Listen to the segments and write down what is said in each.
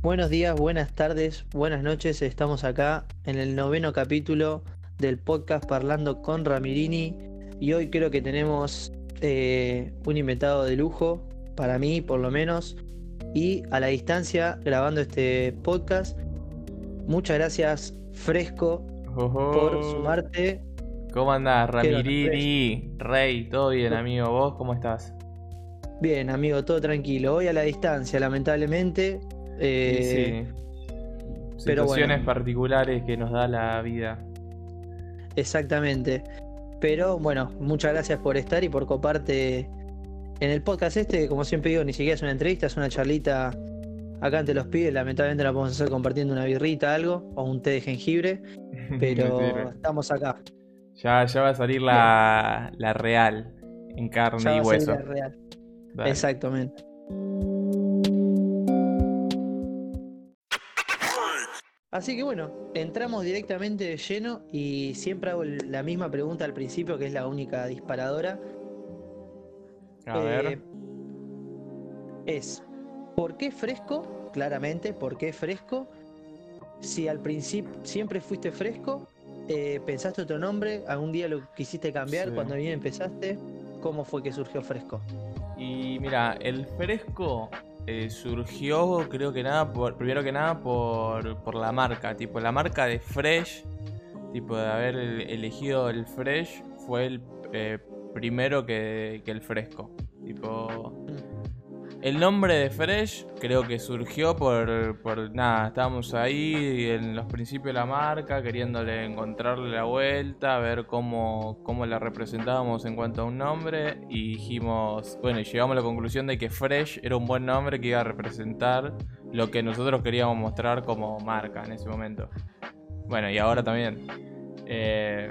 Buenos días, buenas tardes, buenas noches. Estamos acá en el noveno capítulo del podcast Parlando con Ramirini y hoy creo que tenemos eh, un invitado de lujo, para mí por lo menos, y a la distancia grabando este podcast. Muchas gracias Fresco por sumarte. ¿Cómo andás, Ramirini? Rey, ¿todo bien, amigo? ¿Vos cómo estás? Bien, amigo, todo tranquilo. Hoy a la distancia, lamentablemente. Eh, sí. Situaciones particulares que nos da la vida. Exactamente. Pero bueno, muchas gracias por estar y por coparte en el podcast este. Como siempre digo, ni siquiera es una entrevista, es una charlita acá ante los pibes. Lamentablemente la podemos hacer compartiendo una birrita, algo, o un té de jengibre. Pero estamos acá. Ya, ya va a salir la, la real, en carne y hueso. La real. Exactamente. Así que bueno, entramos directamente de lleno y siempre hago la misma pregunta al principio, que es la única disparadora. A ver. Eh, es, ¿por qué fresco? Claramente, ¿por qué fresco? Si al principio siempre fuiste fresco, eh, pensaste otro nombre, algún día lo quisiste cambiar, cuando bien empezaste, ¿cómo fue que surgió fresco? Y mira, el fresco eh, surgió, creo que nada, por, primero que nada por, la marca. Tipo, la marca de Fresh, tipo de haber elegido el Fresh, fue el eh, primero que, que, el fresco. Tipo. Mm. El nombre de Fresh creo que surgió por, nada, estábamos ahí en los principios de la marca, queriéndole encontrarle la vuelta, ver cómo, cómo la representábamos en cuanto a un nombre y dijimos, bueno, llegamos a la conclusión de que Fresh era un buen nombre que iba a representar lo que nosotros queríamos mostrar como marca en ese momento. Bueno, y ahora también. Eh,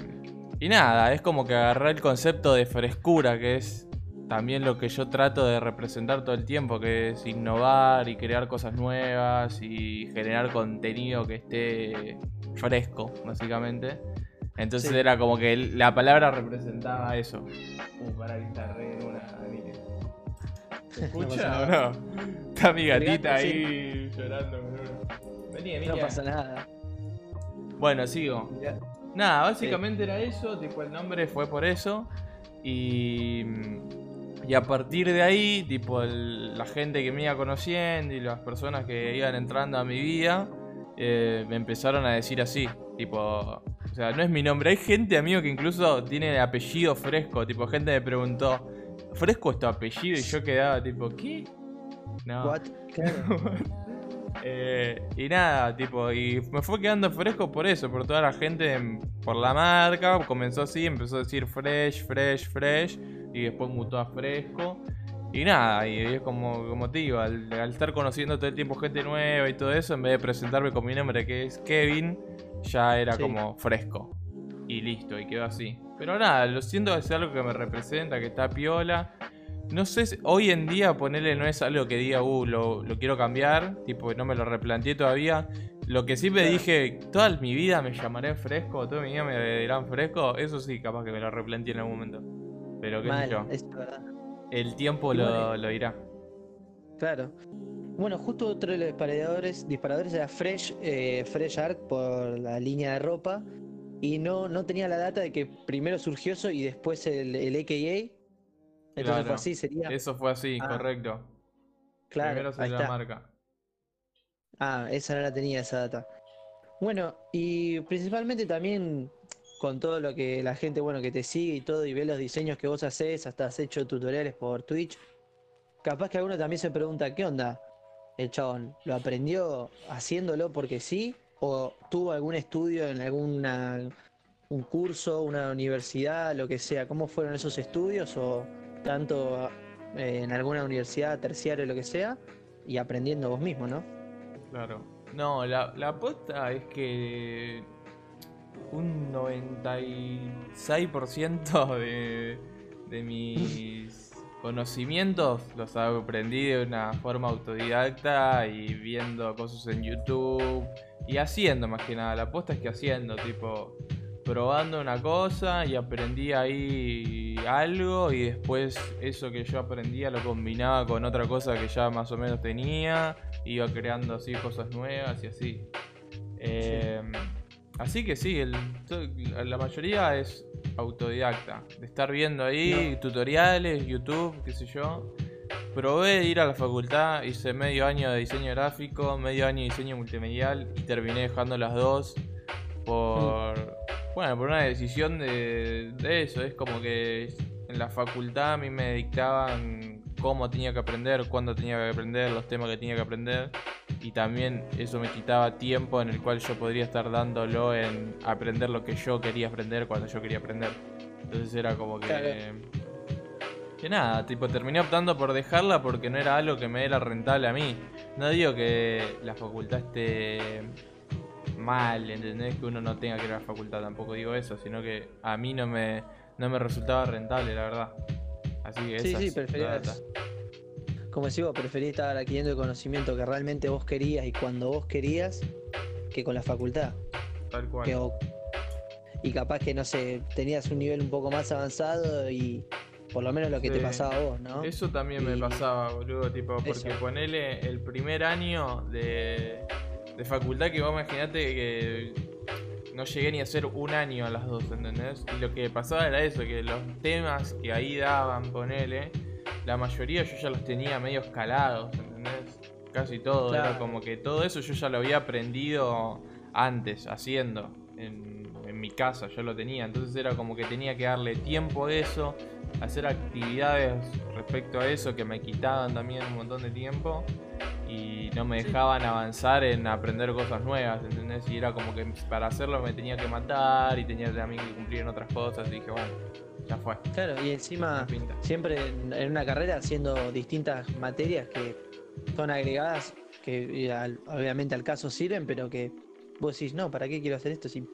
y nada, es como que agarrar el concepto de frescura, que es también lo que yo trato de representar todo el tiempo, que es innovar y crear cosas nuevas y generar contenido que esté fresco, básicamente. Entonces era como que la palabra representaba eso. Uh, para re una ¿Se escucha o no? Está mi gatita ahí llorando Vení, No pasa nada. Bueno, sigo. Nada, básicamente era eso, tipo el nombre fue por eso. Y y a partir de ahí, tipo, la gente que me iba conociendo y las personas que iban entrando a mi vida, eh, me empezaron a decir así, tipo, o sea, no es mi nombre. Hay gente, amigo, que incluso tiene apellido fresco, tipo, gente me preguntó, ¿fresco es tu apellido? Y yo quedaba tipo, ¿qué? No. Eh, y nada, tipo, y me fue quedando fresco por eso, por toda la gente, por la marca, comenzó así, empezó a decir fresh, fresh, fresh y después mutó a fresco. Y nada, y es como, como te digo, al, estar conociendo todo el tiempo gente nueva y todo eso, en vez de presentarme con mi nombre que es Kevin, ya era como fresco. Y listo, y quedó así. Pero nada, lo siento que es algo que me representa, que está piola. No sé, hoy en día ponerle no es algo que diga, uh, lo, quiero cambiar, tipo, no me lo replanteé todavía. Lo que sí me dije, toda mi vida me llamaré fresco, toda mi vida me dirán fresco, eso sí, capaz que me lo replanteé en algún momento. Pero qué sé yo. El tiempo lo, lo, dirá. Claro. Bueno, justo otro de los disparadores, disparadores era Fresh, eh, Fresh Art por la línea de ropa. Y no, no tenía la data de que primero surgió eso y después el, el AKA. Entonces fue así, sería. Eso fue así, ah. correcto. Claro. Primero salió la marca. Ah, esa no la tenía, esa data. Bueno, y principalmente también con todo lo que la gente, bueno, que te sigue y todo, y ve los diseños que vos haces, hasta has hecho tutoriales por Twitch. Capaz que alguno también se pregunta, ¿qué onda? El chabón, ¿lo aprendió haciéndolo porque sí? ¿O tuvo algún estudio en alguna un curso, una universidad, lo que sea? ¿Cómo fueron esos estudios? ¿O tanto eh, en alguna universidad, terciaria, lo que sea? Y aprendiendo vos mismo, ¿no? Claro. No, la, la es que un 96% de, de mis conocimientos los aprendí de una forma autodidacta y viendo cosas en YouTube y haciendo más que nada. La aposta es que haciendo, tipo, probando una cosa y aprendí ahí algo y después eso que yo aprendía lo combinaba con otra cosa que ya más o menos tenía, iba creando así cosas nuevas y así. Eh, así que sí, la mayoría es autodidacta, de estar viendo ahí tutoriales, YouTube, qué sé yo. Probé ir a la facultad, hice medio año de diseño gráfico, medio año de diseño multimedial y terminé dejando las dos por, mm. bueno, por una decisión de, de eso. Es como que en la facultad a mí me dictaban cómo tenía que aprender, cuándo tenía que aprender, los temas que tenía que aprender. Y también eso me quitaba tiempo en el cual yo podría estar dándolo en aprender lo que yo quería aprender cuando yo quería aprender. Entonces era como que... Que nada, tipo terminé optando por dejarla porque no era algo que me era rentable a mí. No digo que la facultad esté mal, ¿entendés? Que uno no tenga que ir a la facultad, tampoco digo eso, sino que a mí no me, no me resultaba rentable, la verdad. Así que sí, sí, preferías. Como decís vos, preferís estar adquiriendo el conocimiento que realmente vos querías y cuando vos querías que con la facultad. Tal cual. y capaz que, no sé, tenías un nivel un poco más avanzado y por lo menos lo que te pasaba a vos, ¿no? Eso también me pasaba, boludo, tipo, porque ponele el primer año de, de facultad que vos imaginate que no llegué ni a hacer un año a las dos, ¿entendés? Y lo que pasaba era eso, que los temas que ahí daban, ponele, la mayoría yo ya los tenía medio escalados, ¿entendés? Casi todo, era como que todo eso yo ya lo había aprendido antes, haciendo, en, en mi casa, yo lo tenía, entonces era como que tenía que darle tiempo a eso, hacer actividades respecto a eso que me quitaban también un montón de tiempo y no me dejaban avanzar en aprender cosas nuevas, ¿entendés? Y era como que para hacerlo me tenía que matar y tenía también que cumplir en otras cosas y dije, bueno, ya fue. Claro, y encima siempre en una carrera haciendo distintas materias que son agregadas, que obviamente al caso sirven, pero que vos decís, no, ¿para qué quiero hacer esto? Si,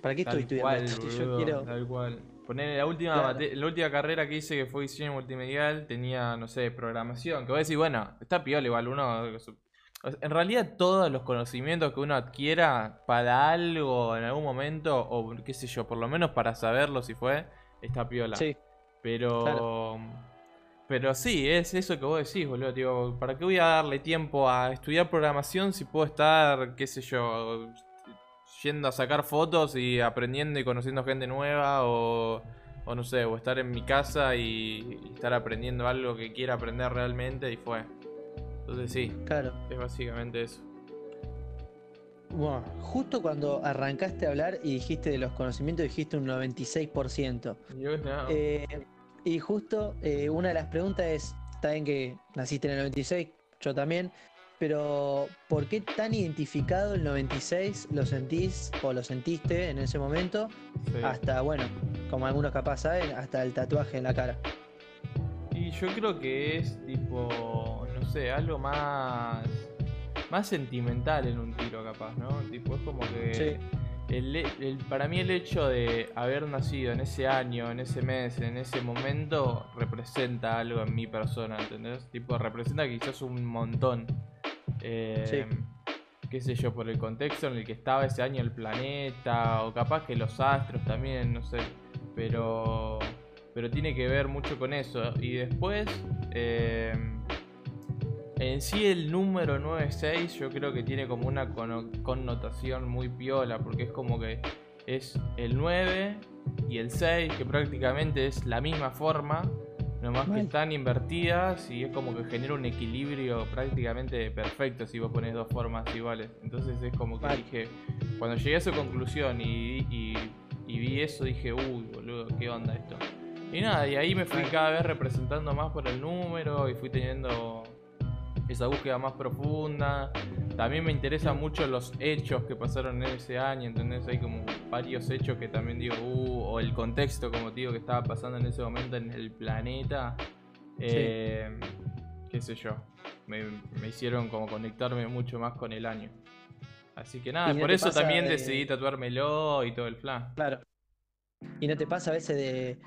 ¿Para qué estoy estudiando esto? yo quiero... Tal cual. Poner la última, la última carrera que hice que fue diseño multimedial tenía, no sé, programación. Que voy a decir, bueno, está piola igual, uno. En realidad, todos los conocimientos que uno adquiera para algo en algún momento, o qué sé yo, por lo menos para saberlo si fue, está piola. Sí. Pero. Pero sí, es eso que vos decís, boludo. ¿para qué voy a darle tiempo a estudiar programación si puedo estar, qué sé yo, yendo a sacar fotos y aprendiendo y conociendo gente nueva o, o no sé, o estar en mi casa y, estar aprendiendo algo que quiera aprender realmente y fue. Entonces sí, claro. es básicamente eso. Bueno, justo cuando arrancaste a hablar y dijiste de los conocimientos, dijiste un 96%. Yo no. Eh, y justo eh, una de las preguntas es, está bien que naciste en el 96, yo también, pero ¿por qué tan identificado el 96 lo sentís o lo sentiste en ese momento? Hasta, bueno, como algunos capaz saben, hasta el tatuaje en la cara. Y yo creo que es tipo, no sé, algo más más sentimental en un tiro capaz, ¿no? Tipo, es como que el, para mí el hecho de haber nacido en ese año, en ese mes, en ese momento, representa algo en mi persona, ¿entendés? Tipo, representa quizás un montón. Eh, qué sé yo, por el contexto en el que estaba ese año el planeta, o capaz que los astros también, no sé. Pero, pero tiene que ver mucho con eso. Y después, eh, en sí el número 96 yo creo que tiene como una connotación muy piola, porque es como que es el 9 y el 6, que prácticamente es la misma forma, Nomás que están invertidas y es como que genera un equilibrio prácticamente perfecto si vos pones dos formas iguales. Entonces es como que dije, cuando llegué a esa conclusión y, vi eso, dije, uy, boludo, ¿qué onda esto? Y nada, y ahí me fui cada vez representando más por el número y fui teniendo esa búsqueda más profunda. También me interesan mucho los hechos que pasaron en ese año, ¿entendés? Hay como varios hechos que también digo, uh, o el contexto, como digo, que estaba pasando en ese momento en el planeta. Eh, qué sé yo, me, hicieron como conectarme mucho más con el año. Así que nada, por eso también decidí tatuármelo y todo el plan. Claro. ¿Y no te pasa a veces de,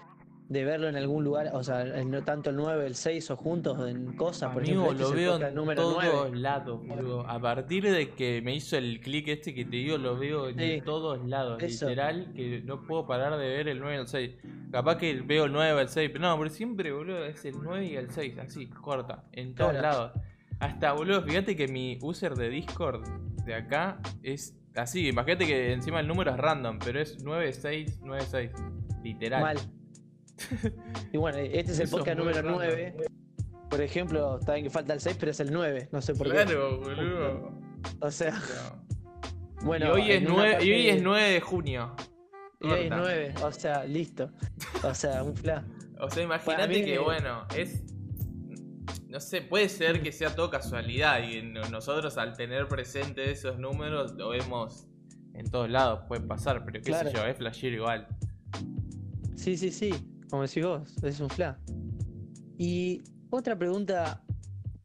de verlo en algún lugar, o sea, no tanto el 9, el 6 o juntos en cosas, por Amigo, ejemplo, este lo el veo en número todos 9. lados, boludo. A partir de que me hizo el clic este que te digo, lo veo en Sí. todos lados. Eso. Literal, que no puedo parar de ver el 9 y el 6. Capaz que veo el 9 el 6, pero no, pero siempre, boludo, es el 9 y el 6, así, corta, en todos Claro. lados. Hasta, boludo, fíjate que mi user de Discord de acá es así. Imagínate que encima el número es random, pero es 9696. Literal. Mal. Y bueno, este es el Eso es podcast número raro. 9. Por ejemplo, está bien que falta el 6, pero es el 9, no sé por qué. Claro, boludo. O sea, No. bueno. y hoy es en una 9, y hoy es 9 de junio. y hoy es Corta. 9, o sea, listo. O sea, un fla. O sea, imagínate que, bueno, es. No sé, puede ser que sea todo casualidad y no- nosotros al tener presente esos números lo vemos en todos lados, puede pasar, pero qué Claro. sé yo, es flasher igual. Sí, sí, sí, como decís vos, es un fla. Y otra pregunta,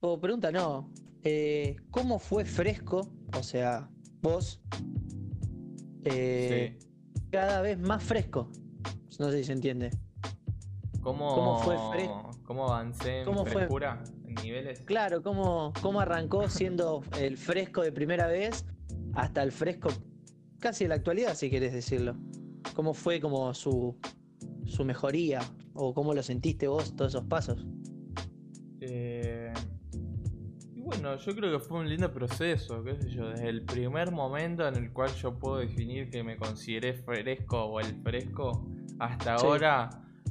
o pregunta no, eh, ¿cómo fue fresco? O sea, vos, eh, Sí. cada vez más fresco. No sé si se entiende. ¿Cómo, ¿Cómo fue fre- ¿Cómo avancé en ¿Cómo fue? frescura? ¿En niveles? Claro, ¿cómo, cómo arrancó siendo el fresco de primera vez hasta el fresco casi de la actualidad, si querés decirlo? ¿Cómo fue como su, su mejoría? ¿O cómo lo sentiste vos todos esos pasos? Eh, y bueno, yo creo que fue un lindo proceso, qué sé yo, desde el primer momento en el cual yo puedo definir que me consideré fresco o el fresco, hasta Sí. ahora,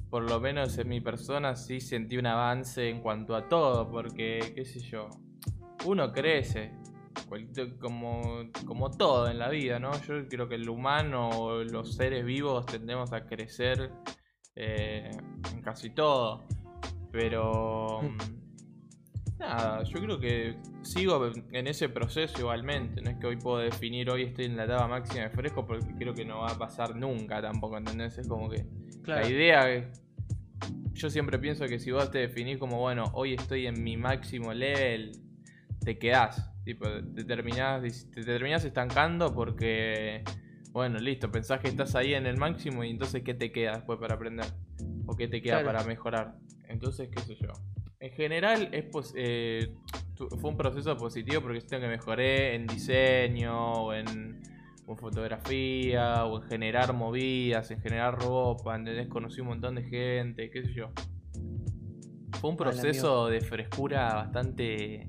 por lo menos en mi persona, sí sentí un avance en cuanto a todo, porque, qué sé yo, uno crece, como, como todo en la vida, ¿no? Yo creo que el humano o los seres vivos tendemos a crecer eh, en casi todo. Pero mm, nada, yo creo que sigo en ese proceso igualmente. No es que hoy puedo definir hoy estoy en la etapa máxima de fresco porque creo que no va a pasar nunca tampoco, ¿entendés? Es como que la idea es. Yo siempre pienso que si vos te definís como, bueno, hoy estoy en mi máximo level, te quedás. Tipo, te terminás, te terminás estancando porque, bueno, listo, pensás que estás ahí en el máximo y entonces, ¿qué te queda después para aprender? ¿O qué te queda Claro. para mejorar? Entonces, qué sé yo. En general, es eh, fue un proceso positivo porque siento que mejoré en diseño o en, o en fotografía o en generar movidas, en generar ropa, ¿entendés? Conocí un montón de gente, qué sé yo. Fue un Hola, proceso de frescura bastante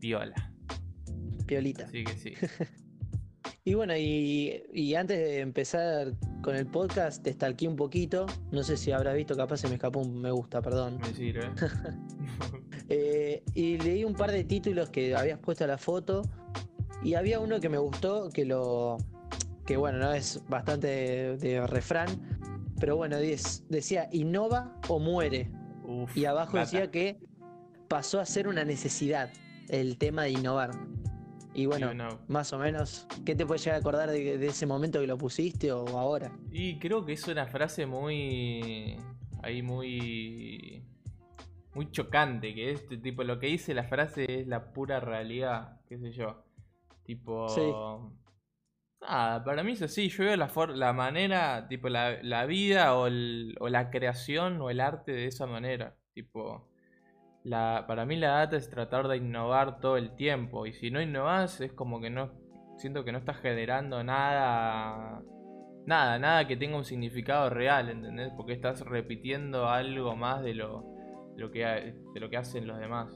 viola. Piolita. Así que sí. Y bueno, y, y antes de empezar con el podcast, te stalkeé un poquito. No sé si habrás visto, capaz se me escapó un me gusta, perdón. Me sirve. Eh, y leí un par de títulos que habías puesto a la foto. Y había uno que me gustó, que lo. que bueno, no es bastante de, de refrán. Pero bueno, diez- decía, innova o muere. Uf, Y abajo decía que pasó a ser una necesidad el tema de innovar. Y bueno, no. más o menos, ¿qué te puedes llegar a acordar de, de ese momento que lo pusiste o ahora? Y creo que es una frase muy. ahí muy. muy chocante. Que es tipo, lo que dice la frase es la pura realidad. qué sé yo. Tipo. Sí. Nada, para mí es así. Yo veo la, for- la manera, tipo, la, la vida o, el- o la creación o el arte de esa manera. Tipo. La, para mí la data es tratar de innovar todo el tiempo. Y si no innovas, es como que no. Siento que no estás generando nada. Nada, nada que tenga un significado real, ¿entendés? Porque estás repitiendo algo más de lo, de lo, que, de lo que hacen los demás.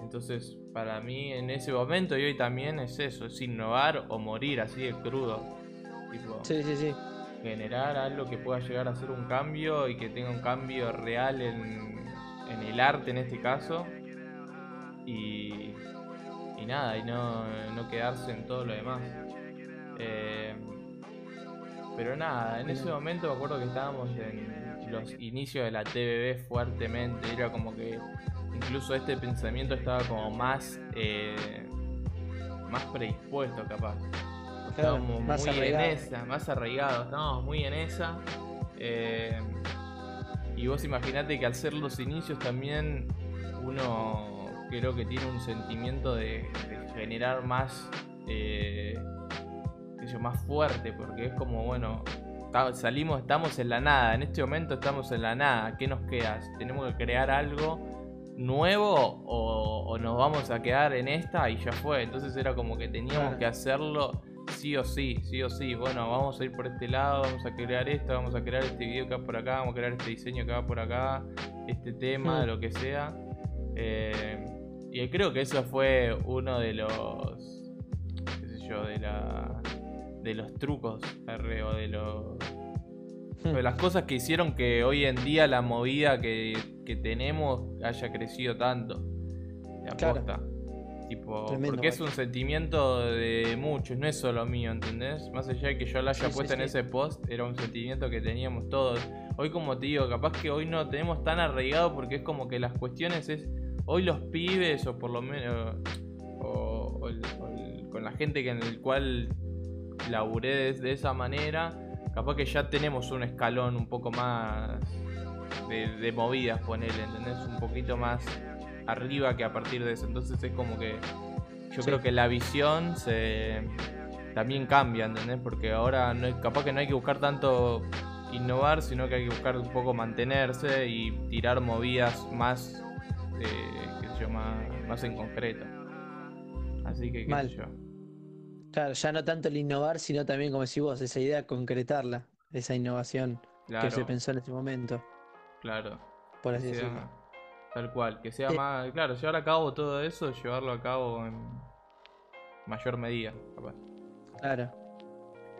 Entonces, para mí en ese momento y hoy también es eso, es innovar o morir así de crudo. Tipo, Sí, sí, sí. generar algo que pueda llegar a ser un cambio y que tenga un cambio real en, en el arte en este caso. Y, y nada, y no, no quedarse en todo lo demás. Eh, pero nada, en ese momento me acuerdo que estábamos en los inicios de la TVB fuertemente. Era como que incluso este pensamiento estaba como más, eh, más predispuesto capaz. Estábamos más muy arraigado. en esa, más arraigados, estábamos muy en esa. eh, y vos imaginate que al ser los inicios también uno creo que tiene un sentimiento de, de generar más, eh, sé yo, más fuerte, porque es como, bueno, salimos, estamos en la nada. En este momento estamos en la nada. ¿Qué nos queda? ¿Tenemos que crear algo nuevo o, nos vamos a quedar en esta y ya fue? Entonces era como que teníamos que hacerlo sí o sí, sí o sí. Bueno, vamos a ir por este lado, vamos a crear esto, vamos a crear este video que va por acá, vamos a crear este diseño que va por acá, este tema, lo que sea. Eh, y creo que eso fue uno de los, qué sé yo, de la de los trucos, o de los de las cosas que hicieron que hoy en día la movida que, tenemos haya crecido tanto. Aposta. Tipo, porque es un sentimiento de muchos, no es solo mío, ¿entendés? Más allá de que yo la haya puesto en ese post, era un sentimiento que teníamos todos. Hoy como te digo, capaz que hoy no tenemos tan arraigado porque es como que las cuestiones es, hoy los pibes o por lo menos, o, con la gente que en el cual laburé de, esa manera, capaz que ya tenemos un escalón un poco más de, de movidas, ponerle, ¿entendés? Un poquito más arriba que a partir de eso. Entonces es como que yo creo que la visión se también cambia, ¿entendés? Porque ahora no es, capaz que no hay que buscar tanto innovar, sino que hay que buscar un poco mantenerse y tirar movidas más, eh, más, en concreto. Así que, qué yo. Claro, ya no tanto el innovar, sino también, como decís vos, esa idea, concretarla, esa innovación que se pensó en ese momento. Claro. Por así decirlo. Tal cual, que sea más. Claro, llevar a cabo todo eso, llevarlo a cabo en mayor medida, Claro.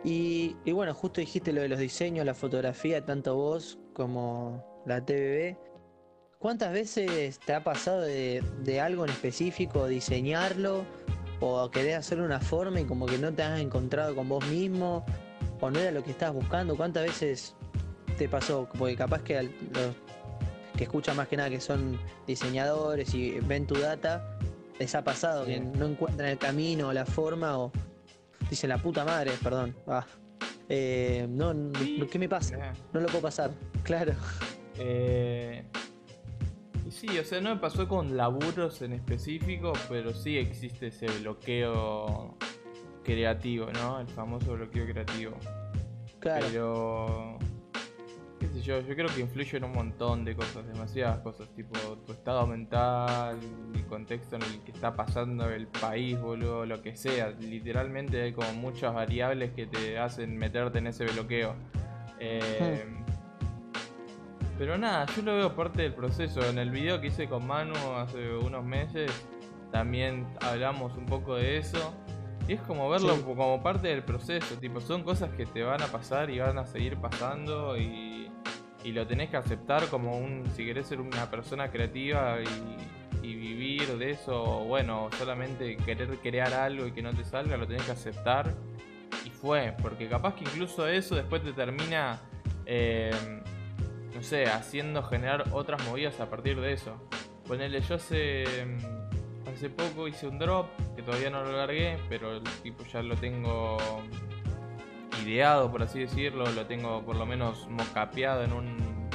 Y, y, bueno, justo dijiste lo de los diseños, la fotografía, tanto vos como la TVB. ¿Cuántas veces te ha pasado de, de algo en específico diseñarlo o querés hacer una forma y como que no te has encontrado con vos mismo o no era lo que estabas buscando? ¿Cuántas veces te pasó? Porque capaz que los que escuchan más que nada que son diseñadores y ven tu data, les ha pasado que no encuentran el camino o la forma o dicen la puta madre, perdón. Ah, eh, no, ¿qué me pasa? No lo puedo pasar, claro. Eh, Sí, o sea, no me pasó con laburos en específico, pero sí existe ese bloqueo creativo, ¿no? El famoso bloqueo creativo. Claro. Pero. Qué sé yo, yo creo que influye en un montón de cosas, demasiadas cosas, tipo tu estado mental, el contexto en el que está pasando el país, boludo, lo que sea. Literalmente hay como muchas variables que te hacen meterte en ese bloqueo. Eh, hmm. Pero nada, yo lo veo parte del proceso. En el video que hice con Manu hace unos meses, también hablamos un poco de eso. Y es como verlo como parte del proceso. Tipo, son cosas que te van a pasar y van a seguir pasando y, y lo tenés que aceptar como un, si querés ser una persona creativa y, y vivir de eso, bueno, solamente querer crear algo y que no te salga, lo tenés que aceptar. Y fue, porque capaz que incluso eso después te termina... Eh, no sé, haciendo generar otras movidas a partir de eso. Ponele, yo hace, mm, hace poco hice un drop, que todavía no lo largué, pero el tipo ya lo tengo ideado, por así decirlo, lo tengo por lo menos mocapeado en un,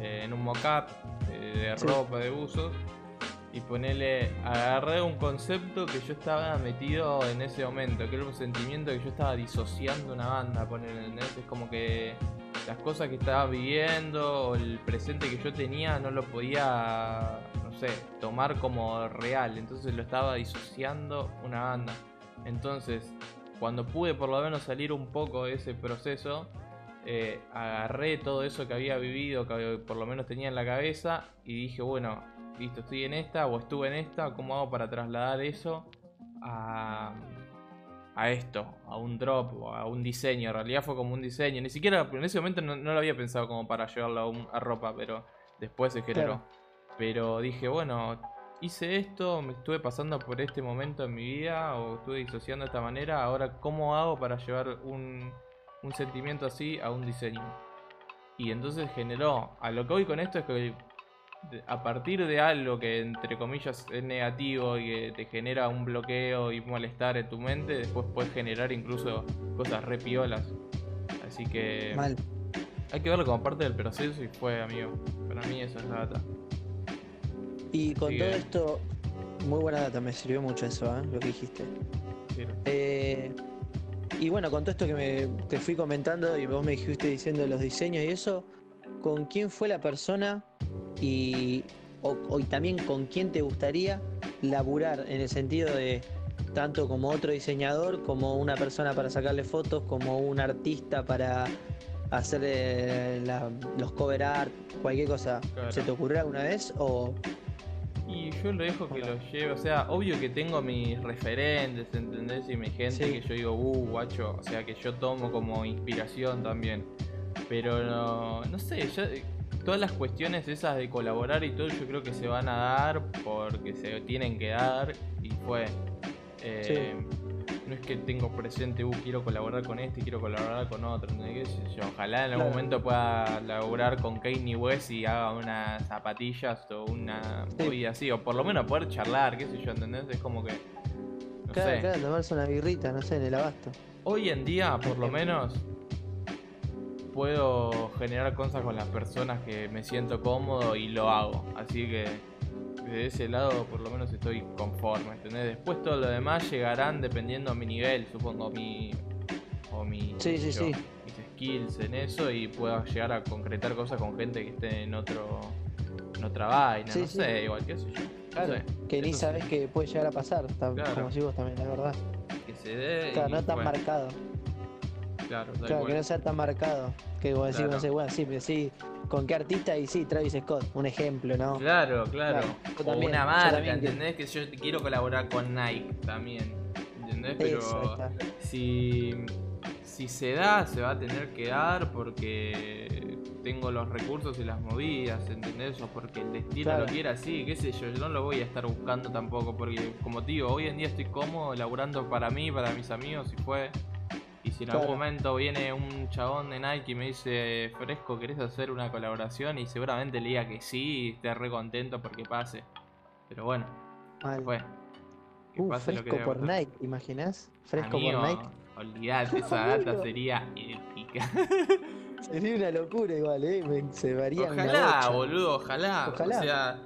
eh, en un mocap eh, de ropa, de usos. Y ponele, agarré un concepto que yo estaba metido en ese momento, que era un sentimiento que yo estaba disociando una banda, ponele, Es como que las cosas que estaba viviendo o el presente que yo tenía no lo podía, tomar como real. Entonces lo estaba disociando una banda. Entonces, cuando pude por lo menos salir un poco de ese proceso, eh, agarré todo eso que había vivido, que por lo menos tenía en la cabeza, y dije, bueno, listo, estoy en esta o estuve en esta, ¿cómo hago para trasladar eso a, a esto, a un drop o a un diseño. En realidad fue como un diseño. Ni siquiera en ese momento no, lo había pensado como para llevarlo a, ropa, pero después se generó. Pero dije, bueno, hice esto, me estuve pasando por este momento en mi vida o estuve disociando de esta manera. Ahora, ¿cómo hago para llevar un, un sentimiento así a un diseño? Y entonces generó. A lo que voy con esto es que a partir de algo que entre comillas es negativo y que te genera un bloqueo y malestar en tu mente, después puedes generar incluso cosas re piolas. Así que Mal. hay que verlo como parte del proceso y fue, amigo. Para mí esa es la data. Y con todo esto, muy buena data, me sirvió mucho eso, ¿eh? lo que dijiste. Eh, y bueno, con todo esto que me, te fui comentando y vos me dijiste diciendo los diseños y eso, ¿con quién fue la persona y, o, y también con quién te gustaría laburar en el sentido de tanto como otro diseñador, como una persona para sacarle fotos, como un artista para hacer eh, la- los cover art, cualquier cosa. Claro. ¿Se te ocurrió alguna vez? O Y yo lo dejo que lo lleve, o sea, obvio que tengo mis referentes, ¿entendés? Y mi gente Sí. que yo digo, uh, guacho, o sea, que yo tomo como inspiración también. Pero no, no sé, ya, todas las cuestiones esas de colaborar y todo, yo creo que se van a dar porque se tienen que dar y fue. Eh, No es que tengo presente, uh, quiero colaborar con este, quiero colaborar con otro, ¿entendés? ¿Qué sé yo? Ojalá en algún Claro. momento pueda laburar con Kanye West y haga unas zapatillas o una Sí. así, o por lo menos poder charlar, qué sé yo, ¿entendés? Es como que. No claro, sé. claro, tomarse una birrita, no sé, en el abasto. Hoy en día, por lo menos, puedo generar cosas con las personas que me siento cómodo y lo hago. Así que desde ese lado, por lo menos, estoy conforme. ¿entendés? Después todo lo demás llegarán dependiendo mi nivel, supongo, mi. o mi. Sí, qué sé sí, yo, sí. mis skills en eso y puedo llegar a concretar cosas con gente que esté en otro. en otra vaina, no sé, igual, yo. No Claro, sé. que ni Eso sabes que puede llegar a pasar, Claro. como si vos también, la verdad. Que se dé. Claro, y no tan bueno, marcado. Claro, Claro, que no sea tan marcado. Que vos decís, Claro. no sé, bueno, sí, pero sí, ¿con qué artista? Y sí, Travis Scott, un ejemplo, ¿no? Claro, claro. Claro, o también, una marca, que- ¿entendés? Que yo quiero colaborar con Nike también. ¿Entendés? Pero Eso, si, si se da, se va a tener que dar porque tengo los recursos y las movidas, ¿entendés? O porque el destino Claro. lo quiere así, qué sé yo, yo no lo voy a estar buscando tampoco, porque como te digo, hoy en día estoy cómodo laburando para mí, para mis amigos, y fue. Y si en algún momento viene un chabón de Nike y me dice, Fresco, ¿querés hacer una colaboración? Y seguramente le diga que sí y esté re contento porque pase. Pero bueno, Mal. fue. Que Uh, pase lo que fresco por. Nike, ¿te imaginas? Fresco Amigo, por Nike. Olvidate, esa data sería épica. Sería una locura igual, ¿eh? Se varía Ojalá, boludo, ojalá. Ojalá. O sea,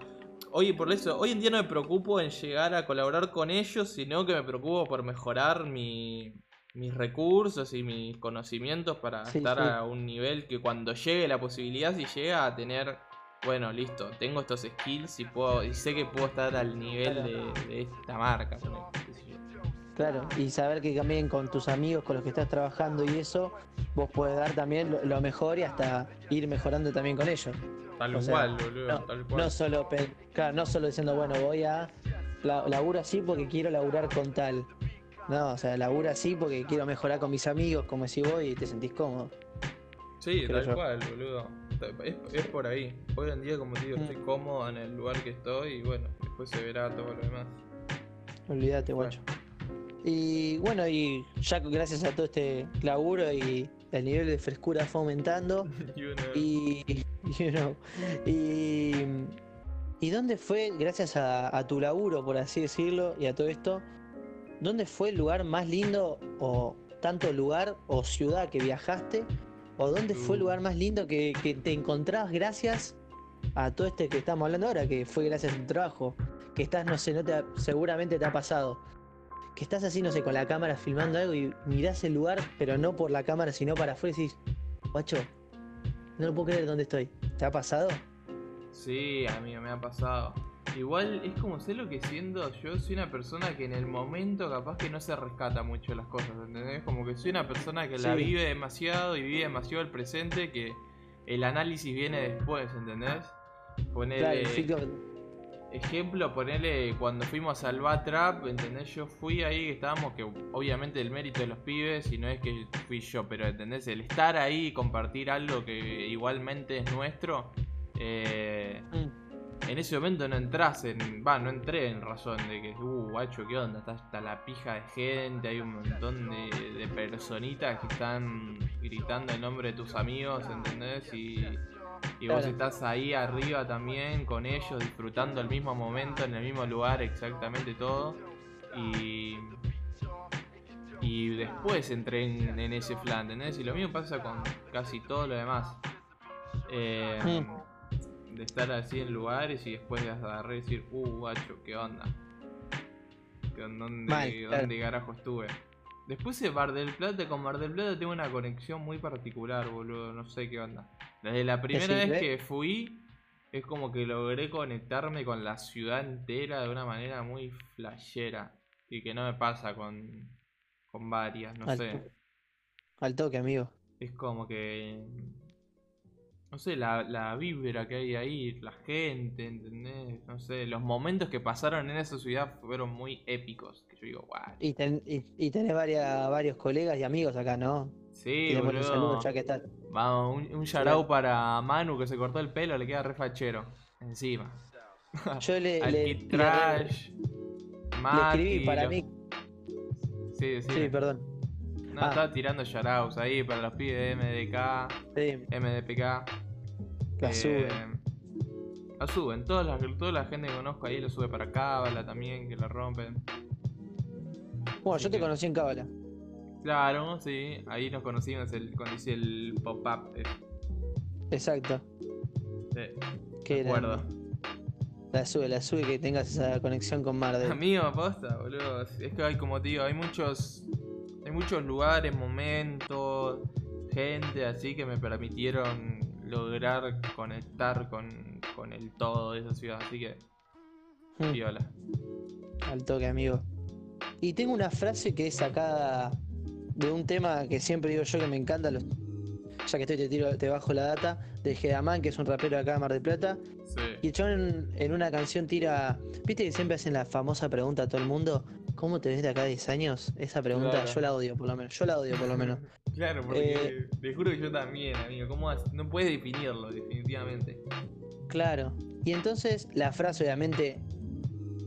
hoy por eso, hoy en día no me preocupo en llegar a colaborar con ellos, sino que me preocupo por mejorar mi, mis recursos y mis conocimientos para Sí, estar sí. a un nivel que cuando llegue la posibilidad, si llega a tener, bueno, listo, tengo estos skills y puedo, y sé que puedo estar al nivel Claro. de, de esta marca. Claro, y saber que también con tus amigos con los que estás trabajando y eso, vos puedes dar también lo, mejor y hasta ir mejorando también con ellos. Tal O sea, cual, boludo, No, tal cual. no solo claro, no solo diciendo, bueno, voy a la, laburo así porque quiero laburar con tal. No, o sea, laburo así porque quiero mejorar con mis amigos, como decís vos, y te sentís cómodo. Sí, creo tal yo. cual, boludo. Es, es por ahí. Hoy en día, como te digo, Mm. estoy cómodo en el lugar que estoy y bueno, después se verá todo lo demás. Olvídate, guacho. Y bueno, y ya gracias a todo este laburo y el nivel de frescura fue aumentando. Y uno- Y, you know, y, ¿y dónde fue, gracias a, a tu laburo, por así decirlo, y a todo esto, dónde fue el lugar más lindo, o tanto lugar o ciudad que viajaste, o dónde fue el Uh. lugar más lindo que, que te encontrabas gracias a todo este que estamos hablando ahora, que fue gracias a tu trabajo, que estás, no sé, no te ha- seguramente te ha pasado, que estás así, no sé, con la cámara filmando algo y mirás el lugar, pero no por la cámara, sino para afuera y decís, guacho, no lo puedo creer dónde estoy. ¿Te ha pasado? Sí, amigo, me ha pasado. Igual es como sé lo que siento. Yo soy una persona que en el momento capaz que no se rescata mucho las cosas, ¿entendés? Como que soy una persona que la vive demasiado y vive demasiado el presente que el análisis viene después, ¿entendés? Ponele, Claro, ejemplo, ponele cuando fuimos al Batrap, ¿entendés? Yo fui ahí, estábamos, que obviamente el mérito de los pibes, y no es que fui yo, pero ¿entendés? El estar ahí y compartir algo que igualmente es nuestro, eh, Mm, en ese momento no entras en. Va, no entré en razón de que, uh, guacho, ¿qué onda? Está, está la pija de gente, hay un montón de, de personitas que están gritando el nombre de tus amigos, ¿entendés? Y, y vos estás ahí arriba también con ellos, disfrutando el mismo momento, en el mismo lugar, exactamente todo. Y. Y después entré en, en ese plan, ¿entendés? Y lo mismo pasa con casi todo lo demás. Eh. De estar así en lugares y después de agarrar y decir, uh, guacho, ¿qué onda? ¿Qué ¿Dónde, Mal, claro. ¿Dónde carajo estuve? Después de Bar del Plata, con Mar del Plata tengo una conexión muy particular, boludo. No sé qué onda. Desde la primera vez que fui, es como que logré conectarme con la ciudad entera de una manera muy flashera. Y que no me pasa con, con varias, no sé. Al toque, amigo. Es como que no sé, la, la vibra que hay ahí, la gente, ¿entendés? No sé, los momentos que pasaron en esa ciudad fueron muy épicos. Que yo digo, wow. Y, y, tenés varias, varios colegas y amigos acá, ¿no? Sí, boludo. ya que está. Vamos, un, un para Manu que se cortó el pelo, le queda refachero. Encima. Yo le. le, Trash, le escribí para mí. Sí, sí. Sí, perdón. No, ah. estaba tirando shoutouts ahí para los pibes de MDK, sí. MDPK. La eh, suben. La suben. Toda la, toda la gente que conozco ahí lo sube para Cábala también, que la rompen. Bueno, yo te conocí en Cábala. Claro, sí. Ahí nos conocimos el, cuando hice el pop-up. Eh. Exacto. Sí. Qué acuerdo. La sube, la sube que tengas esa conexión con Marvel. Amigo, aposta, boludo. Es que hay, como digo, hay muchos. Muchos lugares, momentos, gente así que me permitieron lograr conectar con, con el todo de esa ciudad. Así que, hmm. viola. Al toque, amigo. Y tengo una frase que es sacada de un tema que siempre digo yo que me encanta, los... ya que estoy te, tiro, te bajo la data, de Gedaman, que es un rapero de acá de Mar del Plata. Y el en, en, una canción tira. ¿Viste que siempre hacen la famosa pregunta a todo el mundo? ¿Cómo te ves de acá a 10 años? Esa pregunta yo la odio, por lo menos. Yo la odio, por lo menos. claro, porque eh, te juro que yo también, amigo. ¿Cómo no puedes definirlo, definitivamente. Claro. Y entonces la frase, obviamente,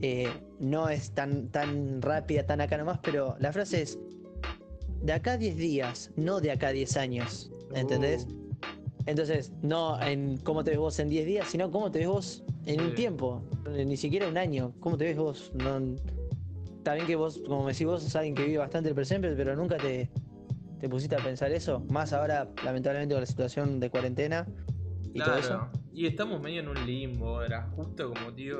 eh, no es tan, tan rápida, tan acá nomás, pero la frase es: de acá a 10 días, no de acá a 10 años. ¿Entendés? Uh. Entonces, no en cómo te ves vos en 10 días, sino cómo te ves vos en un tiempo, ni siquiera un año. ¿Cómo te ves vos? No, está bien que vos, como me decís vos, sos alguien que vive bastante el presente, pero nunca te, te pusiste a pensar eso. Más ahora, lamentablemente, con la situación de cuarentena y todo eso. Y estamos medio en un limbo ahora, justo como digo,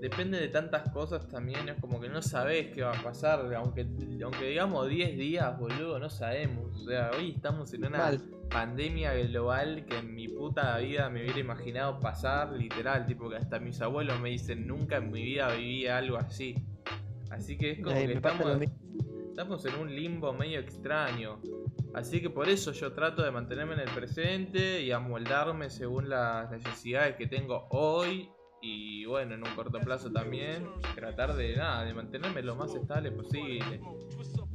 depende de tantas cosas también, es como que no sabés qué va a pasar, aunque, aunque digamos 10 días, boludo, no sabemos. O sea, hoy estamos en una pandemia global que en mi puta vida me hubiera imaginado pasar, literal, tipo que hasta mis abuelos me dicen, nunca en mi vida viví algo así. Así que es como que estamos, en un limbo medio extraño. Así que por eso yo trato de mantenerme en el presente y amoldarme según las necesidades que tengo hoy y bueno, en un corto plazo también tratar de nada, de mantenerme lo más estable posible.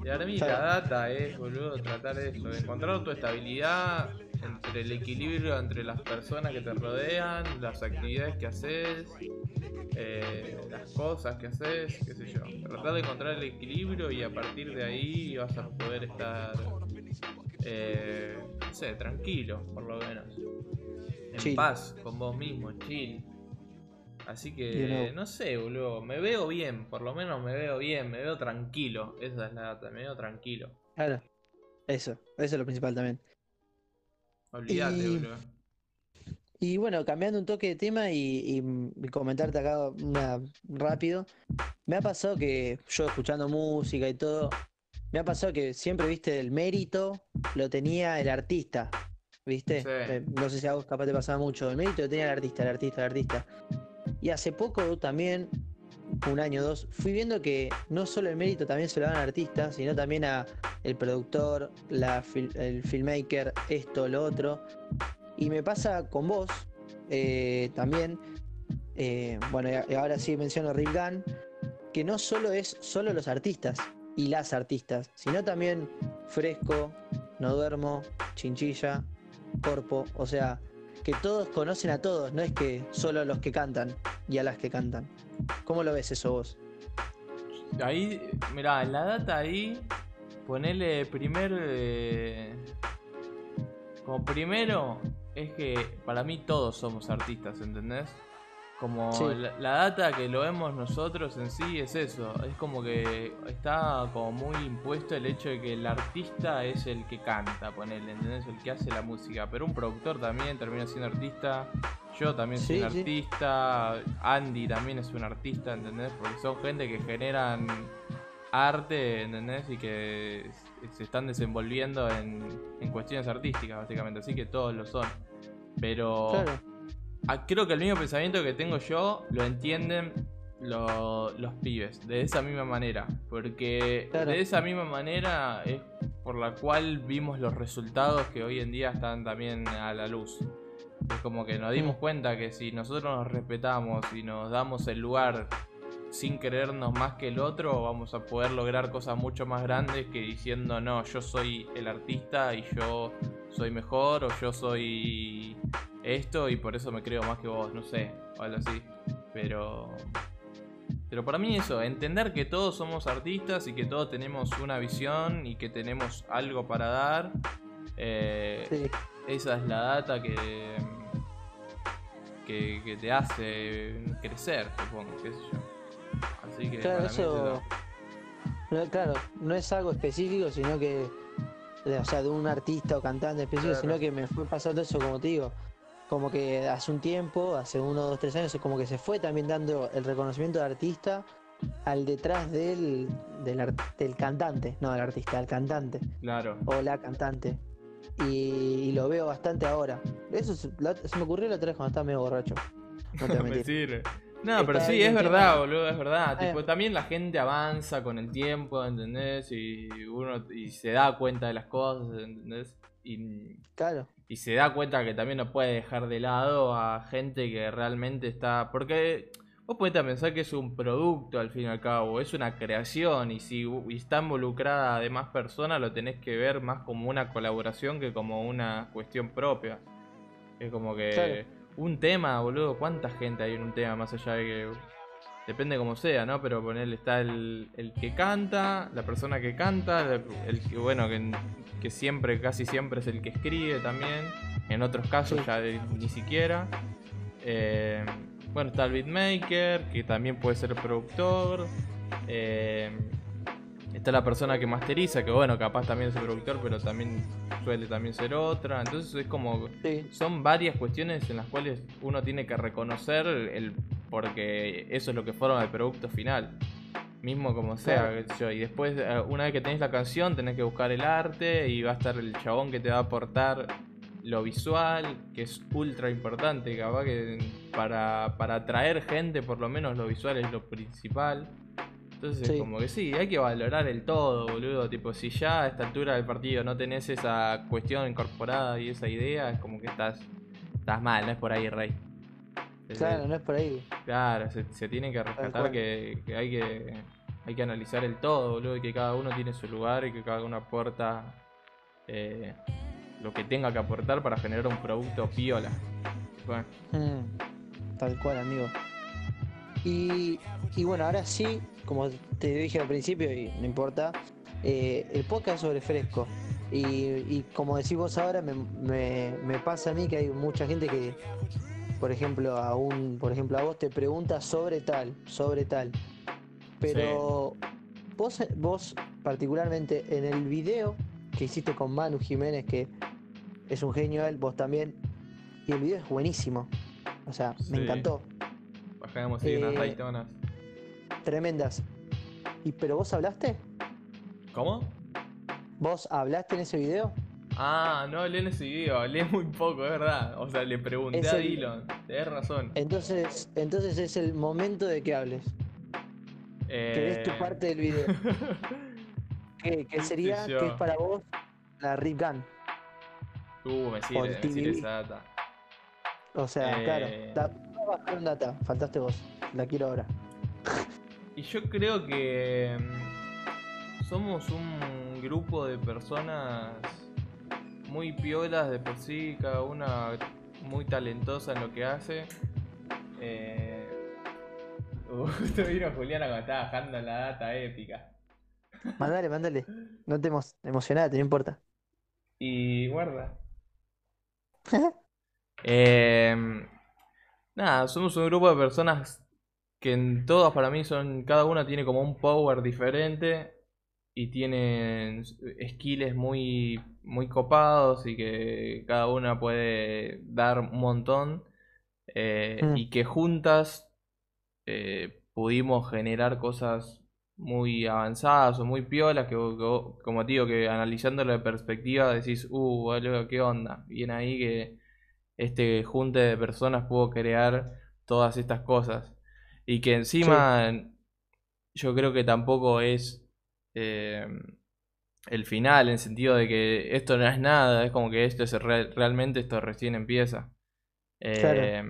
Y ahora mí la data es, boludo, tratar de eso, de encontrar tu estabilidad entre el equilibrio entre las personas que te rodean, las actividades que haces, eh, las cosas que haces, qué sé yo. Tratar de encontrar el equilibrio y a partir de ahí vas a poder estar, eh, no sé, tranquilo, por lo menos. En paz con vos mismo, chill. Así que, no sé, boludo, me veo bien, por lo menos me veo bien, me veo tranquilo. Esa es la data, me veo tranquilo. Claro, eso, eso es lo principal también. Olvídate, boludo. Y bueno, cambiando un toque de tema y, comentarte acá una, rápido, me ha pasado que yo escuchando música y todo, me ha pasado que siempre, viste, el mérito lo tenía el artista, ¿viste? Eh, no sé si a vos capaz te pasaba mucho, el mérito lo tenía el artista, el artista, el artista. Y hace poco también, un año o dos, fui viendo que no solo el mérito también se lo dan al artista, sino también a el productor, el filmmaker, esto, lo otro. Y me pasa con vos eh, también, eh, bueno, ahora sí menciono Rick Gunn, que no solo es solo los artistas y las artistas, sino también Fresco, No Duermo, Chinchilla, Corpo, o sea, que todos conocen a todos, no es que solo a los que cantan y a las que cantan. ¿Cómo lo ves eso vos? Ahí, mirá, en la data ahí, ponele primer. Eh, como primero, es que para mí todos somos artistas, ¿entendés? Como la, data que lo vemos nosotros en sí es eso, es como que está como muy impuesto el hecho de que el artista es el que canta, ponele, ¿entendés? El que hace la música, pero un productor también termina siendo artista, yo también soy un artista, Andy también es un artista, ¿entendés? Porque son gente que generan arte, ¿entendés? Y que se están desenvolviendo en, en cuestiones artísticas, básicamente. Así que todos lo son. Pero creo que el mismo pensamiento que tengo yo lo entienden los pibes, de esa misma manera. Porque de esa misma manera es por la cual vimos los resultados que hoy en día están también a la luz. Es como que nos dimos mm. cuenta que si nosotros nos respetamos y nos damos el lugar sin creernos más que el otro, vamos a poder lograr cosas mucho más grandes que diciendo, no, yo soy el artista y yo soy mejor o yo soy esto y por eso me creo más que vos, no sé, o algo así. Pero pero para mí eso, entender que todos somos artistas y que todos tenemos una visión y que tenemos algo para dar. Eh, esa es la data que, que, te hace crecer, supongo, qué sé yo. Así que claro, eso, no, claro, no es algo específico, sino que, o sea, de un artista o cantante específico, sino que me fue pasando eso, como te digo como que hace un tiempo, hace uno, dos, tres años, como que se fue también dando el reconocimiento de artista al detrás del, del, cantante, no del artista, al cantante. Claro. O la cantante. Y, lo veo bastante ahora. Eso se, me ocurrió la otra vez cuando estaba medio borracho. No te No, pero sí, es verdad, boludo, es verdad. Tipo, también la gente avanza con el tiempo, ¿entendés? Y uno y se da cuenta de las cosas, ¿entendés? Y, claro y se da cuenta que también no puede dejar de lado a gente que realmente está. Porque vos podés pensar que es un producto al fin y al cabo, es una creación y si está involucrada de más personas lo tenés que ver más como una colaboración que como una cuestión propia. Es como que un tema, boludo, ¿cuánta gente hay en un tema más allá de que depende como sea, ¿no? Pero ponerle está el, el, que canta, la persona que canta, el, que, bueno, que, que, siempre, casi siempre es el que escribe también, en otros casos ya ni siquiera. Eh, bueno, está el beatmaker, que también puede ser productor. Eh, está la persona que masteriza, que bueno, capaz también es el productor, pero también suele también ser otra. Entonces es como... Son varias cuestiones en las cuales uno tiene que reconocer el porque eso es lo que forma el producto final. Mismo como sea, y después, eh, una vez que tenés la canción, tenés que buscar el arte y va a estar el chabón que te va a aportar lo visual, que es ultra importante, capaz que para, para atraer gente, por lo menos lo visual es lo principal. Entonces, como que sí, hay que valorar el todo, boludo. Tipo, si ya a esta altura del partido no tenés esa cuestión incorporada y esa idea, es como que estás, estás mal, no es por ahí, Rey. Claro, no es por ahí. Claro, se, tiene que rescatar que, hay que hay que analizar el todo, boludo, y que cada uno tiene su lugar y que cada uno aporta eh, lo que tenga que aportar para generar un producto piola. Mm, tal cual, amigo. Y, y, bueno, ahora sí, como te dije al principio, y no importa, eh, el podcast es sobre fresco. Y, y como decís vos ahora, me, me, me pasa a mí que hay mucha gente que por ejemplo, a un, por ejemplo, a vos te pregunta sobre tal, sobre tal. Pero vos, vos particularmente en el video que hiciste con Manu Jiménez, que es un genio él, vos también, y el video es buenísimo. O sea, me encantó. Bajamos ahí unas eh, Tremendas. ¿Y pero vos hablaste? ¿Cómo? ¿Vos hablaste en ese video? Ah, no hablé en ese video, hablé muy poco, es verdad. O sea, le pregunté a Dylan, tenés razón. Entonces, entonces es el momento de que hables. Eh... Que des tu parte del video. ¿Qué, sería? ¿Qué es para vos la Rip Gun? Uh, me sirve, me sirve esa data. O sea, claro, eh, da, bajar data, faltaste vos, la quiero ahora. y yo creo que mm, somos un grupo de personas muy piolas de por sí, cada una muy talentosa en lo que hace. Eh... Justo vino Juliana cuando estaba bajando la data épica. Mándale, mándale. No te emo emocionate, no importa. Y guarda. eh, nada, somos un grupo de personas que en todas para mí son. Cada una tiene como un power diferente y tienen skills muy, muy copados y que cada una puede dar un montón eh, mm. y que juntas eh, pudimos generar cosas muy avanzadas o muy piolas que, como te digo, que analizándolo de perspectiva decís, uh, ¿qué onda? Bien ahí que este junte de personas pudo crear todas estas cosas. Y que encima yo creo que tampoco es eh, el final, en el sentido de que esto no es nada, es como que esto es realmente esto recién empieza. Eh,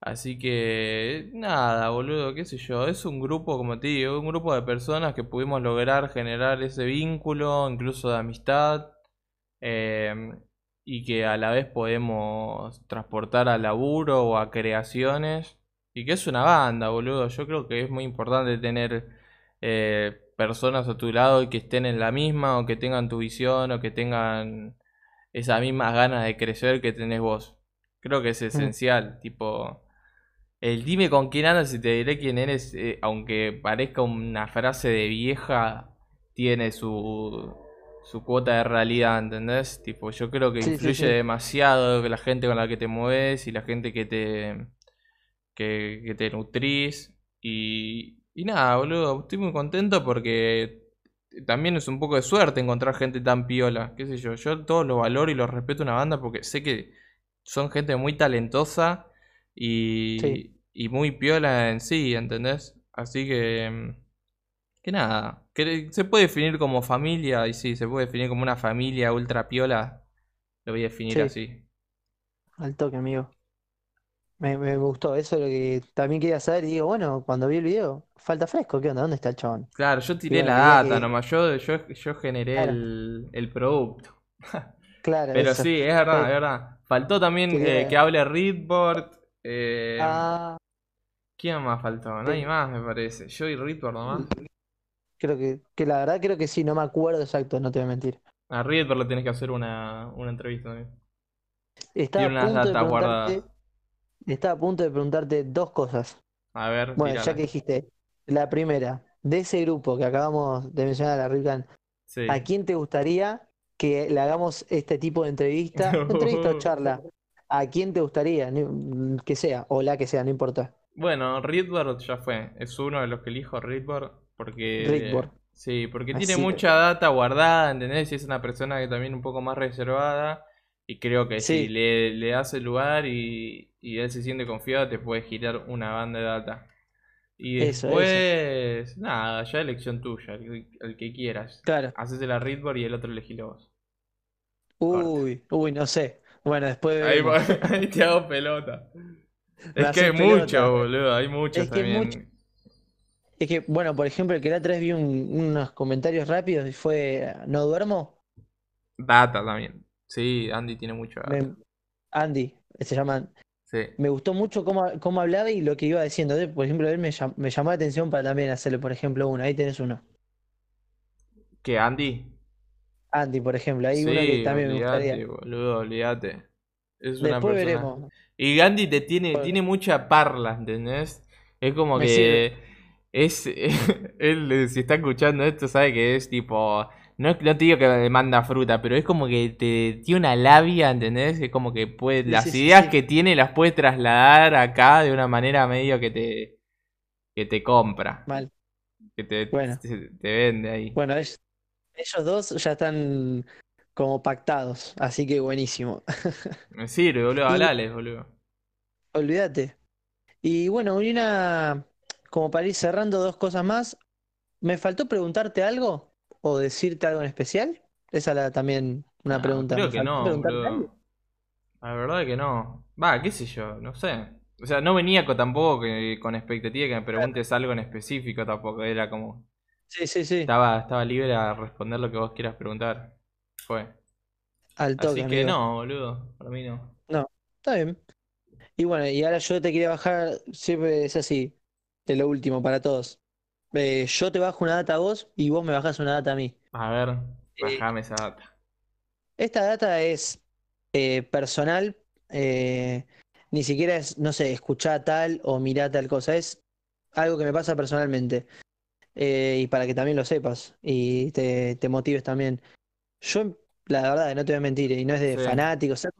Así que, nada, boludo, qué sé yo. Es un grupo, como te digo, un grupo de personas que pudimos lograr generar ese vínculo, incluso de amistad. Em, y que a la vez podemos transportar a laburo o a creaciones. Y que es una banda, boludo. Yo creo que es muy importante tener eh, personas a tu lado y que estén en la misma, o que tengan tu visión, o que tengan esas mismas ganas de crecer que tenés vos. Creo que es mm. esencial, tipo el dime con quién andas y te diré quién eres, eh, aunque parezca una frase de vieja, tiene su, su cuota de realidad, ¿entendés? Tipo, yo creo que influye demasiado la gente con la que te mueves y la gente que te, que, te nutrís. Y, y nada, boludo, estoy muy contento porque también es un poco de suerte encontrar gente tan piola, qué sé yo. Yo todo lo valoro y lo respeto una banda porque sé que son gente muy talentosa y, y muy piola en sí, ¿entendés? Así que... Mm, que nada, que se puede definir como familia, y sí, se puede definir como una familia ultra piola, lo voy a definir así. Al toque, amigo. Me, gustó, eso es lo que también quería saber. Y digo, bueno, cuando vi el video, falta fresco, ¿qué onda? ¿Dónde está el chabón? Claro, yo tiré la data nomás, yo, yo, yo generé el, el producto. Claro, Pero sí, es verdad, es verdad. Faltó también eh, que hable Readboard. Eh, ah. ¿Quién más faltó? Nadie más, me parece. Yo y Readboard nomás. Creo que, que la verdad creo que sí, no me acuerdo exacto, no te voy a mentir. A Readboard le tienes que hacer una, una entrevista también. Estaba a punto de guardadas. Estaba a punto de preguntarte dos cosas. A ver, Bueno, ya que dijiste, la primera, de ese grupo que acabamos de mencionar a Rican, ¿a quién te gustaría que le hagamos este tipo de entrevista, entrevista o charla, ¿a quién te gustaría? Que sea, o la que sea, no importa. Bueno, Readboard ya fue. Es uno de los que elijo Readboard porque... Sí, porque tiene mucha data guardada, ¿entendés? Y es una persona que también un poco más reservada. Y creo que si le, el lugar y, él se siente confiado, te puede girar una banda de data. Y después, nada, ya elección tuya, el, que quieras. Claro. Haces la Readboard y el otro elegilo vos. Uy, uy, no sé. Bueno, después. Ahí, te hago pelota. Es que hay mucho, boludo, hay mucho es también. Que Es que, bueno, por ejemplo, el que otra vez vi unos comentarios rápidos y fue ¿No duermo? Data también. Sí, Andy tiene mucho data. Andy, se llama me gustó mucho cómo, cómo, hablaba y lo que iba diciendo. Por ejemplo, él me, me, llamó la atención para también hacerle, por ejemplo, uno. Ahí tenés uno. ¿Qué, Andy? Andy, por ejemplo. Ahí uno que también me gustaría. boludo, olvídate. Es una Después veremos. Y Gandhi te tiene, tiene mucha parla, ¿entendés? Es como que. Es. él, si está escuchando esto, sabe que es tipo no, no te digo que me manda fruta, pero es como que te tiene una labia, ¿entendés? Es como que puede, las ideas que tiene las puede trasladar acá de una manera medio que te, que te compra. Mal. Que te, vende ahí. Bueno, ellos dos ya están como pactados, así que buenísimo. Me sirve, boludo, hablales, boludo. Olvídate. Y bueno, una, como para ir cerrando dos cosas más, me faltó preguntarte algo o decirte algo en especial? Esa era también una pregunta. Creo que no. La verdad es que no. Va, qué sé yo, no sé. O sea, no venía con, tampoco con expectativa de que me preguntes algo en específico tampoco. Era como. Sí, sí, sí. Estaba, estaba libre a responder lo que vos quieras preguntar. Fue. Al toque, Así que no, boludo. Para mí no. No, está bien. Y bueno, y ahora yo te quería bajar. Siempre es así. Es lo último para todos. Eh, yo te bajo una data a vos y vos me bajás una data a mí. A ver, eh, bajame esa data. Esta data es eh, personal, ni siquiera es, no sé, escuchá tal o mirá tal cosa, es algo que me pasa personalmente. y para que también lo sepas y te, motives también. Yo, la verdad, no te voy a mentir, y no es de fanático, saco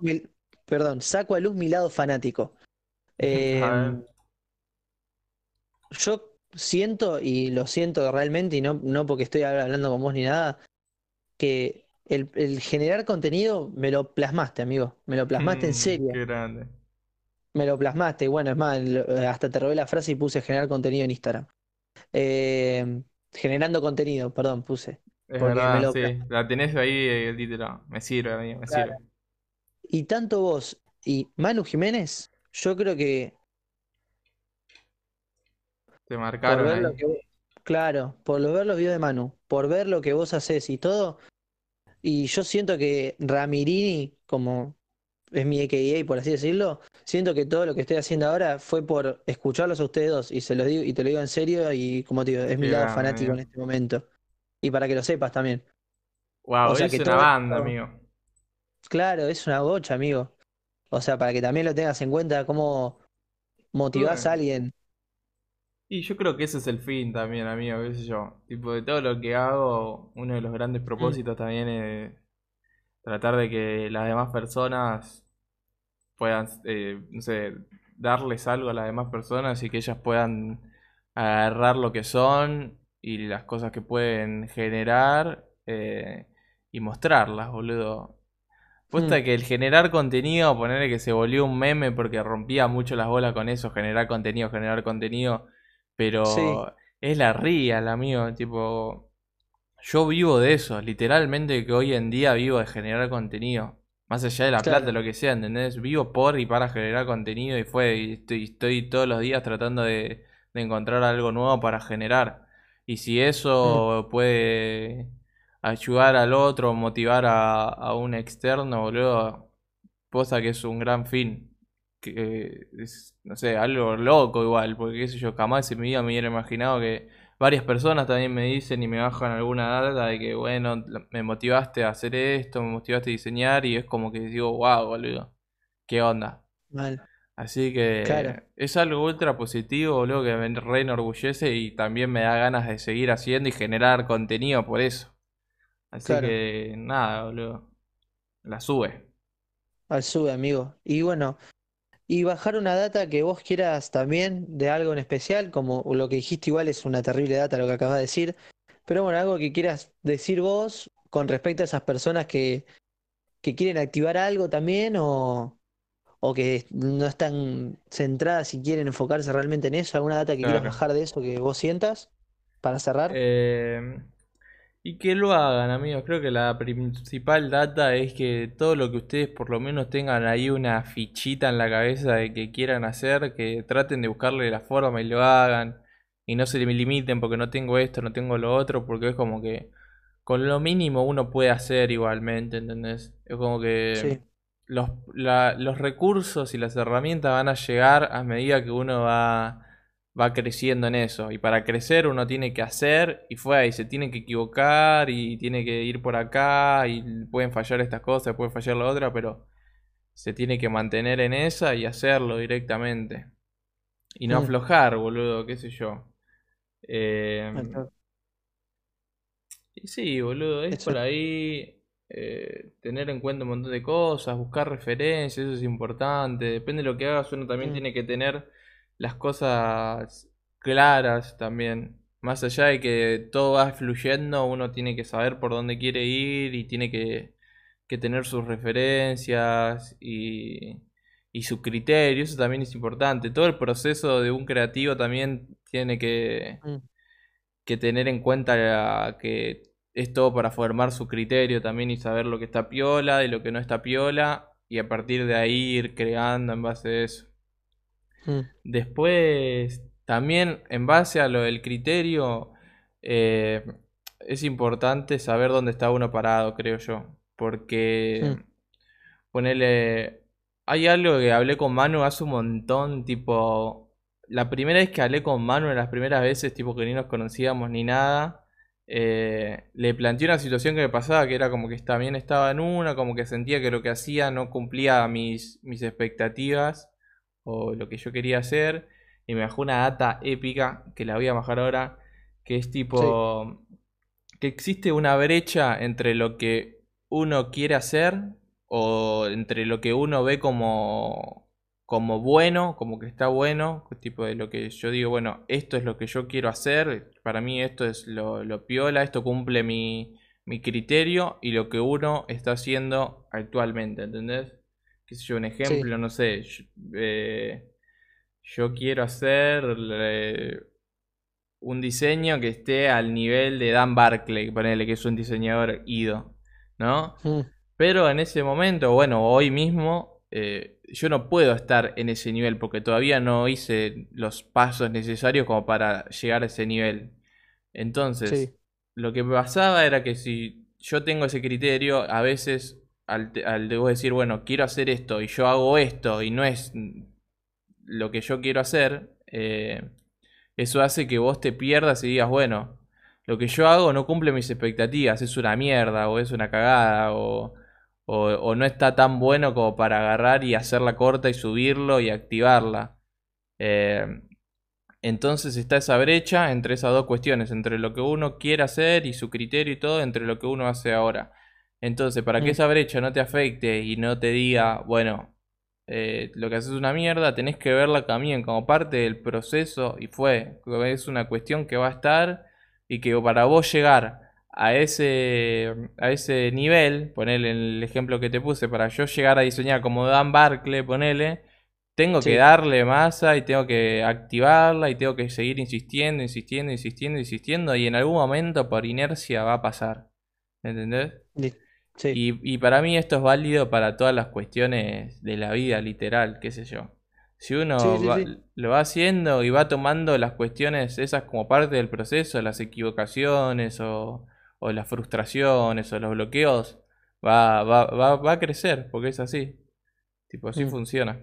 perdón, saco a luz mi lado fanático. yo siento, y lo siento realmente, y no, no porque estoy hablando con vos ni nada, que el, el generar contenido me lo plasmaste, amigo. Me lo plasmaste en Mm, serio. qué grande. Me lo plasmaste. Y bueno, es más, lo- hasta te robé la frase y puse generar contenido en Instagram. Eh, generando contenido, perdón, puse. Es me verdad, lo sí. La tenés ahí eh, el título. Me sirve, amigo, me Claro. sirve. Y tanto vos y Manu Jiménez, yo creo que Te por marcaron ver lo que claro, por ver los videos de Manu, por ver lo que vos haces y todo, y yo siento que Ramirini, como es mi AKA, por así decirlo, siento que todo lo que estoy haciendo ahora fue por escucharlos a ustedes dos, y se los digo, y te lo digo en serio, y como te digo, es mi lado fanático en este momento. Y para que lo sepas también. Wow, O sea es que una todo banda, amigo. claro, es una gocha, amigo. O sea, para que también lo tengas en cuenta, cómo motivás a alguien. Y yo creo que ese es el fin también, amigo, qué sé yo. Tipo, de todo lo que hago, uno de los grandes Mm, propósitos también es tratar de que las demás personas puedan, eh, no sé, darles algo a las demás personas y que ellas puedan agarrar lo que son y las cosas que pueden generar eh, y mostrarlas, boludo. Puesta mm, que el generar contenido, ponerle que se volvió un meme porque rompía mucho las bolas con eso, generar contenido, generar contenido, sí, pero es la real, amigo, tipo, yo vivo de eso, literalmente que hoy en día vivo de generar contenido. Más allá de la plata, claro. lo que sea, ¿entendés? Vivo por y para generar contenido y fue, y estoy, estoy todos los días tratando de, de encontrar algo nuevo para generar. Y si Mm, eso puede ayudar al otro, motivar a, a un externo, boludo, cosa que es un gran fin. Que es, no sé, algo loco igual, porque qué sé yo, jamás en mi vida me hubiera imaginado que varias personas también me dicen y me bajan alguna data de que, bueno, me motivaste a hacer esto, me motivaste a diseñar y es como que digo, wow, boludo, qué onda. mal. Así Claro. que es algo ultra positivo, boludo, que me re enorgullece y también me da ganas de seguir haciendo y generar contenido por eso. Así Claro. que nada, boludo, la sube. Al sube, amigo. Y bueno, y bajar una data que vos quieras también de algo en especial, como lo que dijiste igual es una terrible data lo que acabas de decir, pero bueno, algo que quieras decir vos con respecto a esas personas que, que quieren activar algo también o, o que no están centradas y quieren enfocarse realmente en eso, alguna data que quieras bajar de eso que vos sientas para cerrar. Eh, y que lo hagan, amigos. Creo que la principal data es que todo lo que ustedes por lo menos tengan ahí una fichita en la cabeza de que quieran hacer, que traten de buscarle la forma y lo hagan. Y no se limiten porque no tengo esto, no tengo lo otro, porque es como que con lo mínimo uno puede hacer igualmente, ¿entendés? Es como que Sí, los, la- los recursos y las herramientas van a llegar a medida que uno va, va creciendo en eso. Y para crecer uno tiene que hacer y fue, y se tiene que equivocar y tiene que ir por acá y pueden fallar estas cosas, puede fallar la otra, pero se tiene que mantener en esa y hacerlo directamente. Y no mm, aflojar, boludo, qué sé yo. Eh, y sí, boludo, es por ahí eh, tener en cuenta un montón de cosas, buscar referencias, eso es importante. Depende de lo que hagas, uno también Mm, tiene que tener las cosas claras también. Más allá de que todo va fluyendo, uno tiene que saber por dónde quiere ir y tiene que, que tener sus referencias y, y su criterio, eso también es importante. Todo el proceso de un creativo también tiene que mm, que tener en cuenta la- que es todo para formar su criterio también y saber lo que está piola y lo que no está piola y a partir de ahí ir creando en base a eso. Mm, Después, también en base a lo del criterio, eh, es importante saber dónde está uno parado, creo yo. Porque, mm, ponele, hay algo que hablé con Manu hace un montón, tipo, la primera vez que hablé con Manu, en las primeras veces, tipo que ni nos conocíamos ni nada, eh, le planteé una situación que me pasaba, que era como que también estaba en una, como que sentía que lo que hacía no cumplía mis, mis expectativas o lo que yo quería hacer, y me bajó una data épica, que la voy a bajar ahora, que es Sí, tipo, que existe una brecha entre lo que uno quiere hacer o entre lo que uno ve como, como bueno, como que está bueno, tipo de lo que yo digo, bueno, esto es lo que yo quiero hacer, para mí esto es lo, lo piola, esto cumple mi, mi criterio y lo que uno está haciendo actualmente, ¿entendés? Qué sé yo, un ejemplo, no sé, yo, eh, yo quiero hacer eh, un diseño que esté al nivel de Dan Barclay, ponele que es un diseñador ido, ¿no? Mm, Pero en ese momento, bueno, hoy mismo, eh, yo no puedo estar en ese nivel porque todavía no hice los pasos necesarios como para llegar a ese nivel. Entonces, sí, lo que pasaba era que si yo tengo ese criterio, a veces al, al de decir, bueno, quiero hacer esto y yo hago esto y no es lo que yo quiero hacer, eh, eso hace que vos te pierdas y digas, bueno, lo que yo hago no cumple mis expectativas, es una mierda o es una cagada o, o, o no está tan bueno como para agarrar y hacerla corta y subirlo y activarla. Eh, entonces está esa brecha entre esas dos cuestiones, entre lo que uno quiere hacer y su criterio y todo, entre lo que uno hace ahora. Entonces, para que mm, esa brecha no te afecte y no te diga, bueno, eh, lo que haces es una mierda, tenés que verla también como parte del proceso y fue, es una cuestión que va a estar y que para vos llegar a ese, a ese nivel, ponele el ejemplo que te puse, para yo llegar a diseñar como Dan Barclay, ponele, tengo que sí, darle masa y tengo que activarla y tengo que seguir insistiendo, insistiendo, insistiendo, insistiendo y en algún momento por inercia va a pasar. ¿Entendés? li- sí, Y, y para mí esto es válido para todas las cuestiones de la vida literal, qué sé yo. Si uno sí, sí, va- sí, lo va haciendo y va tomando las cuestiones esas como parte del proceso, las equivocaciones o, o las frustraciones o los bloqueos, va, va, va, va a crecer, porque es así. Tipo, así mm, funciona.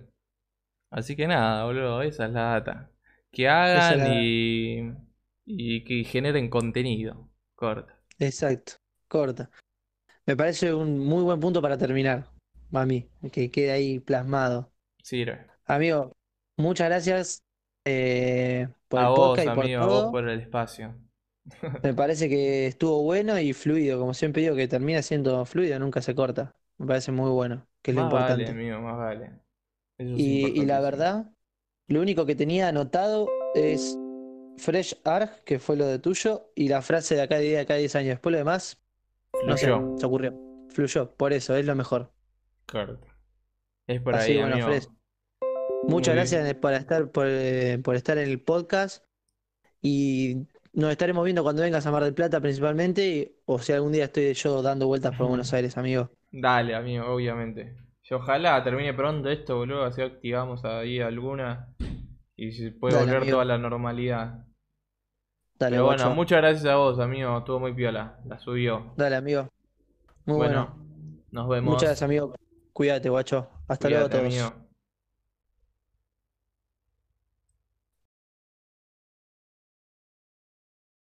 Así que nada, boludo, esa es la data. Que hagan la... y, y que generen contenido. Corta. Exacto, corta. Me parece un muy buen punto para terminar, a mí, que quede ahí plasmado. Sirve. Amigo, muchas gracias eh, por A el vos, podcast y por amigo, a vos todo. por el espacio. Me parece que estuvo bueno y fluido, como siempre digo, que termina siendo fluido, nunca se corta. Me parece muy bueno, que es lo Más vale, importante. amigo, más vale. Eso Y, y la verdad, lo único que tenía anotado es Fresh Arg, que fue lo de tuyo, y la frase de acá de acá 10 años. Después lo demás, no sé, Fluyó. se ocurrió. Fluyó, por eso, es lo mejor. Corta. Es por Así ahí, bueno, muchas Muy bien. gracias por estar, por, eh, por estar en el podcast. Y nos estaremos viendo cuando vengas a Mar del Plata principalmente, y- o si algún día estoy yo dando vueltas por Buenos Aires, amigo. Dale, amigo, obviamente. Yo ojalá termine pronto esto, boludo, así activamos ahí alguna y se puede Dale, volver amigo. toda la normalidad. Dale, Pero bueno, guacho. muchas gracias a vos, amigo, estuvo muy piola, la subió. Dale, amigo. Muy bueno. Bueno, nos Muchas vemos. gracias, amigo. Cuídate, guacho. Hasta luego a Cuídate, todos. amigo.